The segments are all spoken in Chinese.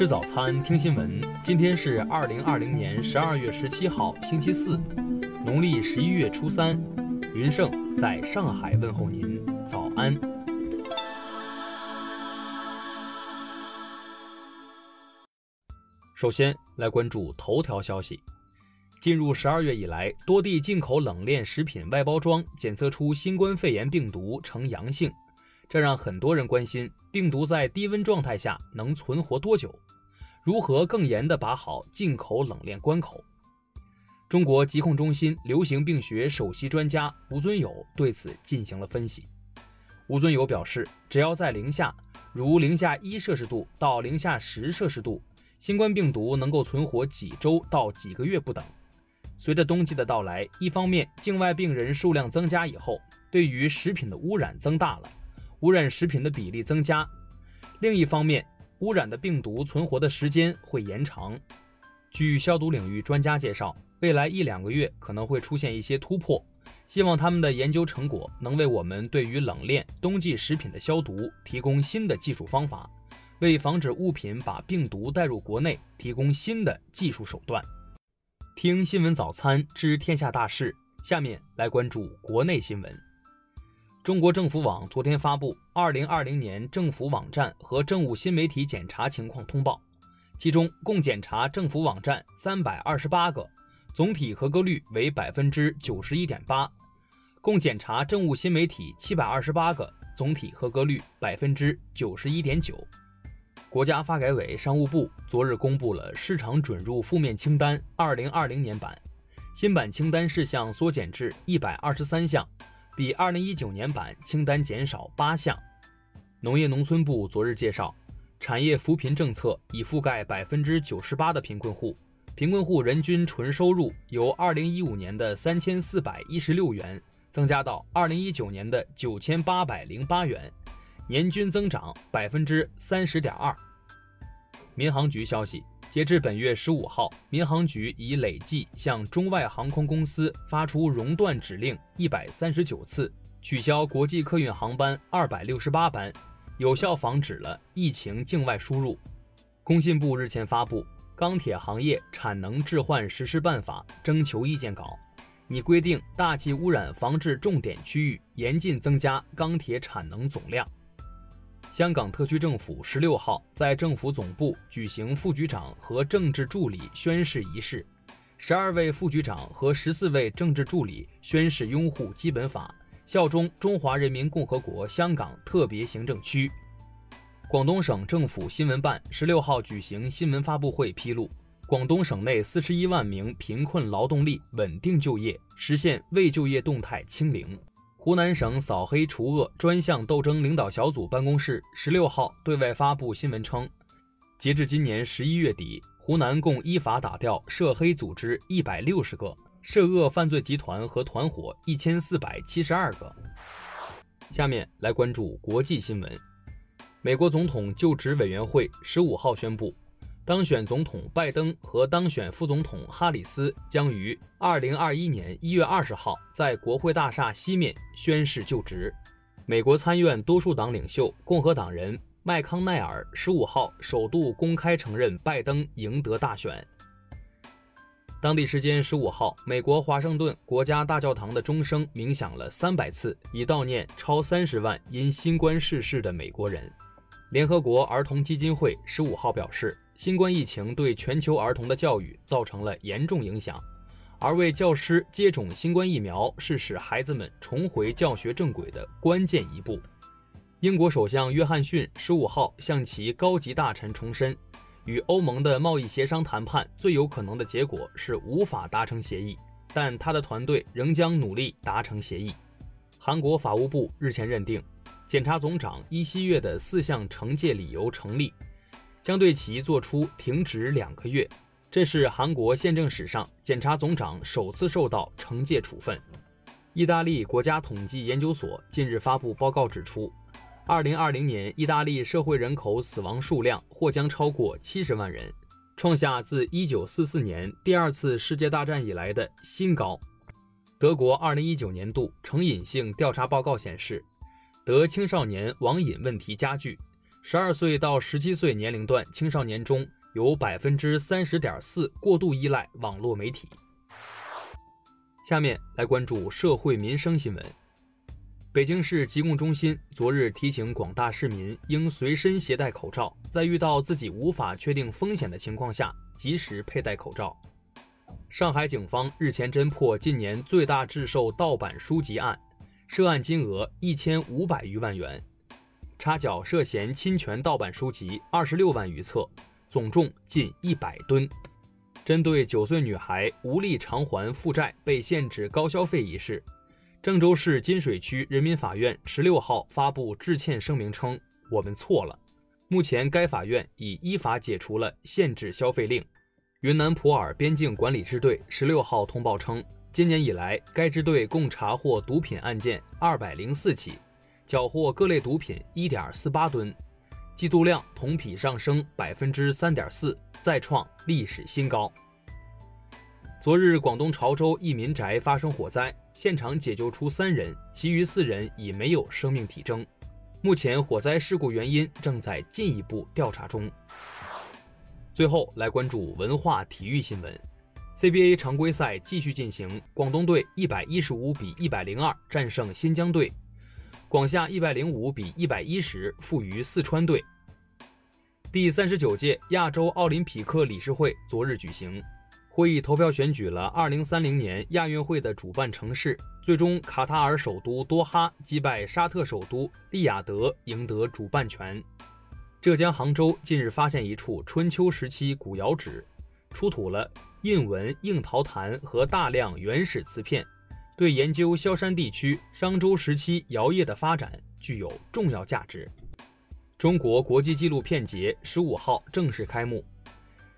吃早餐，听新闻。今天是二零二零年十二月十七号，星期四，农历十一月初三。云盛在上海问候您，早安。首先来关注头条消息。进入十二月以来，多地进口冷链食品外包装检测出新冠肺炎病毒呈阳性。这让很多人关心，病毒在低温状态下能存活多久？如何更严地把好进口冷链关口？中国疾控中心流行病学首席专家吴尊友对此进行了分析。吴尊友表示，只要在零下，如零下一摄氏度到零下十摄氏度，新冠病毒能够存活几周到几个月不等。随着冬季的到来，一方面境外病人数量增加以后，对于食品的污染增大了。污染食品的比例增加，另一方面，污染的病毒存活的时间会延长。据消毒领域专家介绍，未来一两个月可能会出现一些突破，希望他们的研究成果能为我们对于冷链冬季食品的消毒提供新的技术方法，为防止物品把病毒带入国内提供新的技术手段。听新闻早餐知天下大事，下面来关注国内新闻。中国政府网昨天发布《二零二零年政府网站和政务新媒体检查情况通报》，其中共检查政府网站三百二十八个，总体合格率为百分之九十一点八；共检查政务新媒体七百二十八个，总体合格率百分之九十一点九。国家发改委、商务部昨日公布了市场准入负面清单二零二零年版，新版清单事项缩减至一百二十三项。比二零一九年版清单减少八项。农业农村部昨日介绍，产业扶贫政策已覆盖百分之九十八的贫困户，贫困户人均纯收入由二零一五年的三千四百一十六元增加到二零一九年的九千八百零八元，年均增长百分之三十点二。民航局消息。截至本月十五号，民航局已累计向中外航空公司发出熔断指令一百三十九次，取消国际客运航班二百六十八班，有效防止了疫情境外输入。工信部日前发布《钢铁行业产能置换实施办法》征求意见稿，拟规定大气污染防治重点区域严禁增加钢铁产能总量。香港特区政府十六号在政府总部举行副局长和政治助理宣誓仪式，十二位副局长和十四位政治助理宣誓拥护基本法，效忠中华人民共和国香港特别行政区。广东省政府新闻办十六号举行新闻发布会，披露广东省内四十一万名贫困劳动力稳定就业，实现未就业动态清零。湖南省扫黑除恶专项斗争领导小组办公室十六号对外发布新闻称，截至今年十一月底，湖南共依法打掉涉黑组织一百六十个，涉恶犯罪集团和团伙一千四百七十二个。下面来关注国际新闻，美国总统就职委员会十五号宣布。当选总统拜登和当选副总统哈里斯将于二零二一年一月二十号在国会大厦西面宣誓就职。美国参院多数党领袖共和党人麦康奈尔十五号首度公开承认拜登赢得大选。当地时间十五号，美国华盛顿国家大教堂的钟声鸣响了三百次，以悼念超三十万因新冠逝世的美国人。联合国儿童基金会十五号表示。新冠疫情对全球儿童的教育造成了严重影响，而为教师接种新冠疫苗是使孩子们重回教学正轨的关键一步。英国首相约翰逊十五号向其高级大臣重申，与欧盟的贸易协商谈判最有可能的结果是无法达成协议，但他的团队仍将努力达成协议。韩国法务部日前认定，检察总长伊锡月的四项惩戒理由成立。将对其作出停职两个月，这是韩国宪政史上检察总长首次受到惩戒处分。意大利国家统计研究所近日发布报告指出，2020年意大利社会人口死亡数量或将超过70万人，创下自1944年第二次世界大战以来的新高。德国2019年度成瘾性调查报告显示，得青少年网瘾问题加剧。十二岁到十七岁年龄段青少年中有百分之三十点四过度依赖网络媒体。下面来关注社会民生新闻。北京市疾控中心昨日提醒广大市民应随身携带口罩，在遇到自己无法确定风险的情况下，及时佩戴口罩。上海警方日前侦破近年最大制售盗版书籍案，涉案金额一千五百余万元，查缴涉嫌侵权盗版书籍二十六万余册，总重近一百吨。针对九岁女孩无力偿还负债被限制高消费一事，郑州市金水区人民法院十六号发布致歉声明称：“我们错了。”目前该法院已依法解除了限制消费令。云南普洱边境管理支队十六号通报称，今年以来，该支队共查获毒品案件二百零四起，缴获各类毒品一点四八吨，缉毒量同比上升百分之三点四。再创历史新高。昨日，广东潮州一民宅发生火灾，现场解救出三人，其余四人已没有生命体征。目前，火灾事故原因正在进一步调查中。最后来关注文化体育新闻：CBA 常规赛继续进行，广东队一百一十五比一百零二战胜新疆队，广厦一百零五比一百一十负于四川队。第三十九届亚洲奥林匹克理事会昨日举行会议，投票选举了二零三零年亚运会的主办城市。最终，卡塔尔首都多哈击败沙特首都利雅得，赢得主办权。浙江杭州近日发现一处春秋时期古窑址，出土了印纹硬陶坛和大量原始瓷片，对研究萧山地区商周时期窑业的发展具有重要价值。中国国际纪录片节十五号正式开幕。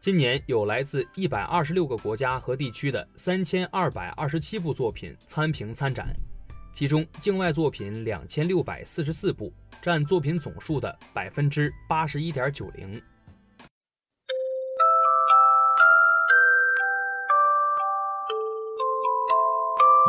今年有来自一百二十六个国家和地区的三千二百二十七部作品参评参展，其中境外作品两千六百四十四部，占作品总数的百分之八十一点九零。